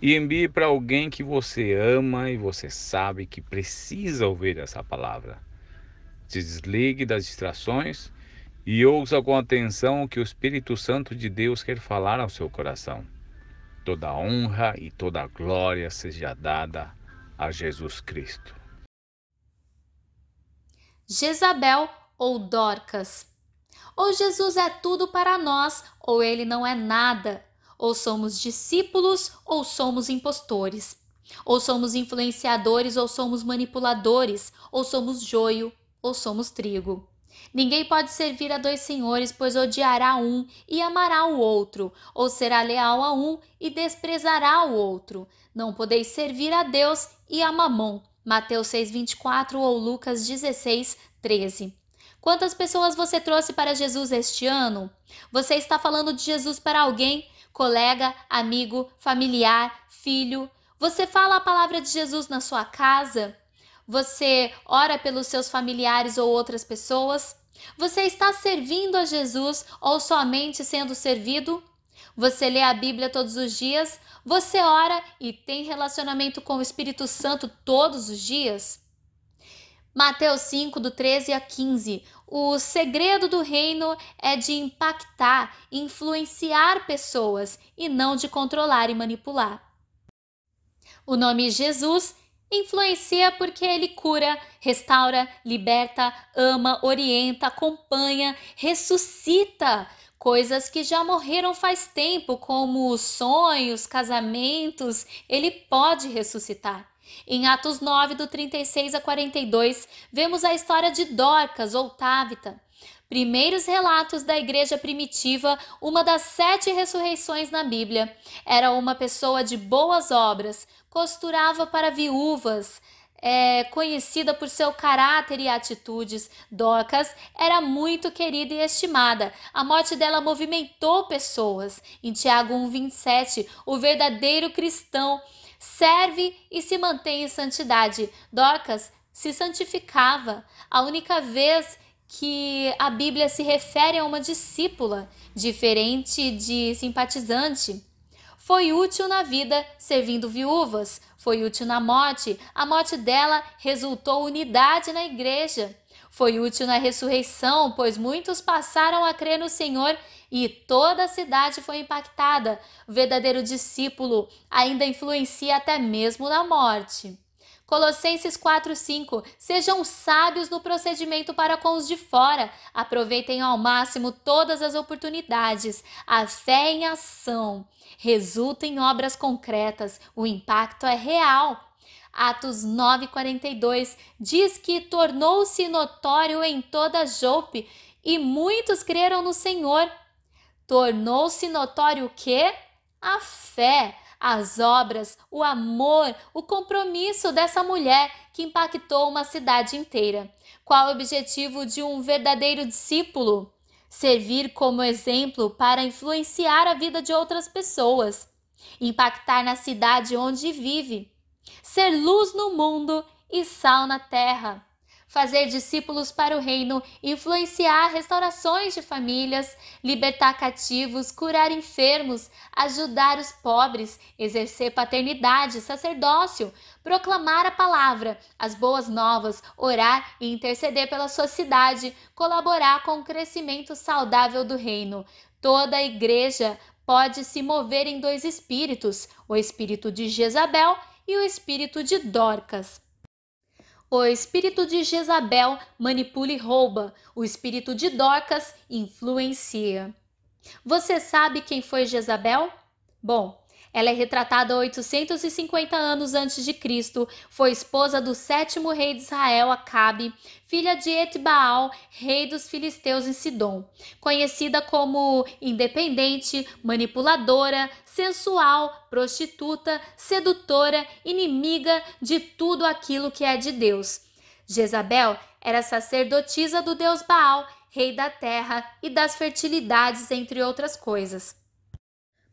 e envie para alguém que você ama e você sabe que precisa ouvir essa palavra. Se desligue das distrações e ouça com atenção o que o Espírito Santo de Deus quer falar ao seu coração. Toda honra e toda glória seja dada a Jesus Cristo. Jezabel ou Dorcas. Ou Jesus é tudo para nós, ou ele não é nada. Ou somos discípulos ou somos impostores. Ou somos influenciadores ou somos manipuladores. Ou somos joio ou somos trigo. Ninguém pode servir a dois senhores, pois odiará um e amará o outro, ou será leal a um e desprezará o outro. Não podeis servir a Deus e a Mamon. Mateus 6:24 ou Lucas 16:13. Quantas pessoas você trouxe para Jesus este ano? Você está falando de Jesus para alguém? Colega, amigo, familiar, filho. Você fala a palavra de Jesus na sua casa? Você ora pelos seus familiares ou outras pessoas? Você está servindo a Jesus ou somente sendo servido? Você lê a Bíblia todos os dias? Você ora e tem relacionamento com o Espírito Santo todos os dias? Mateus 5, do 13 a 15. O segredo do reino é de impactar, influenciar pessoas e não de controlar e manipular. O nome Jesus influencia porque ele cura, restaura, liberta, ama, orienta, acompanha, ressuscita coisas que já morreram faz tempo, como sonhos, casamentos, ele pode ressuscitar. Em Atos 9, do 36 a 42, vemos a história de Dorcas ou Távita. Primeiros relatos da igreja primitiva, uma das sete ressurreições na Bíblia. Era uma pessoa de boas obras, costurava para viúvas, é, conhecida por seu caráter e atitudes, Dorcas era muito querida e estimada. A morte dela movimentou pessoas. Em Tiago 1,27, o verdadeiro cristão serve e se mantém em santidade. Dorcas se santificava. A única vez que a Bíblia se refere a uma discípula, diferente de simpatizante. Foi útil na vida, servindo viúvas. Foi útil na morte. A morte dela resultou unidade na igreja. Foi útil na ressurreição, pois muitos passaram a crer no Senhor e toda a cidade foi impactada. O verdadeiro discípulo ainda influencia até mesmo na morte. Colossenses 4:5 Sejam sábios no procedimento para com os de fora. Aproveitem ao máximo todas as oportunidades. A fé em ação resulta em obras concretas. O impacto é real. Atos 9:42 diz que tornou-se notório em toda Jope e muitos creram no Senhor tornou-se notório o quê? A fé, as obras, o amor, o compromisso dessa mulher que impactou uma cidade inteira. Qual o objetivo de um verdadeiro discípulo? Servir como exemplo para influenciar a vida de outras pessoas, impactar na cidade onde vive, ser luz no mundo e sal na terra fazer discípulos para o reino, influenciar restaurações de famílias, libertar cativos, curar enfermos, ajudar os pobres, exercer paternidade, sacerdócio, proclamar a palavra, as boas novas, orar e interceder pela sua cidade, colaborar com o crescimento saudável do reino. Toda a igreja pode se mover em dois espíritos, o espírito de Jezabel e o espírito de Dorcas. O espírito de Jezabel manipula e rouba, o espírito de Dorcas influencia. Você sabe quem foi Jezabel? Bom, Ela é retratada 850 anos antes de Cristo, foi esposa do sétimo rei de Israel, Acabe, filha de Etbaal, rei dos filisteus em Sidom. Conhecida como independente, manipuladora, sensual, prostituta, sedutora, inimiga de tudo aquilo que é de Deus. Jezabel era sacerdotisa do deus Baal, rei da terra e das fertilidades, entre outras coisas.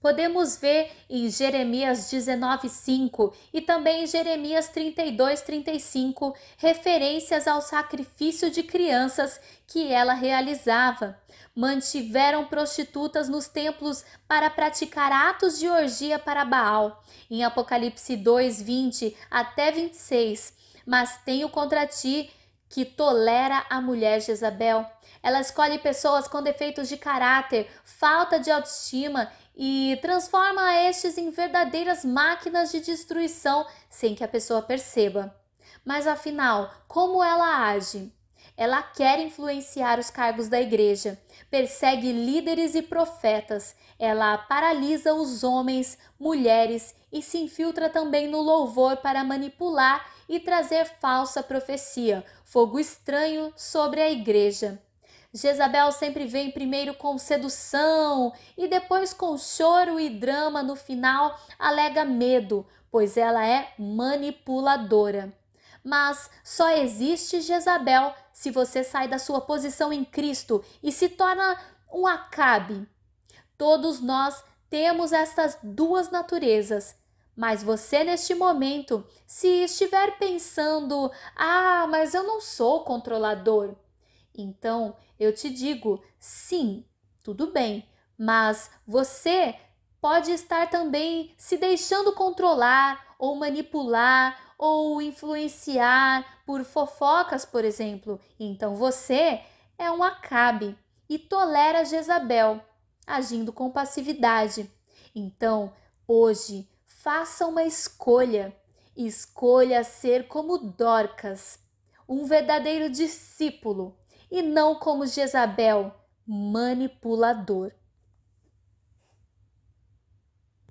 Podemos ver em Jeremias 19:5 e também em Jeremias 32:35 referências ao sacrifício de crianças que ela realizava. Mantiveram prostitutas nos templos para praticar atos de orgia para Baal. Em Apocalipse 2:20 até 26. Mas tenho contra ti que tolera a mulher Jezabel. Ela escolhe pessoas com defeitos de caráter, falta de autoestima e transforma estes em verdadeiras máquinas de destruição sem que a pessoa perceba. Mas afinal, como ela age? Ela quer influenciar os cargos da igreja, persegue líderes e profetas, ela paralisa os homens, mulheres e se infiltra também no louvor para manipular e trazer falsa profecia, fogo estranho sobre a igreja. Jezabel sempre vem primeiro com sedução e depois com choro e drama. No final, alega medo, pois ela é manipuladora. Mas só existe Jezabel se você sai da sua posição em Cristo e se torna um Acabe. Todos nós temos estas duas naturezas. Mas você, neste momento, se estiver pensando: ah, mas eu não sou controlador, então eu te digo, sim, tudo bem, mas você pode estar também se deixando controlar ou manipular ou influenciar por fofocas, por exemplo. Então você é um acabe e tolera Jezabel, agindo com passividade. Então, hoje, faça uma escolha. Escolha ser como Dorcas, um verdadeiro discípulo e não como Jezabel, manipulador.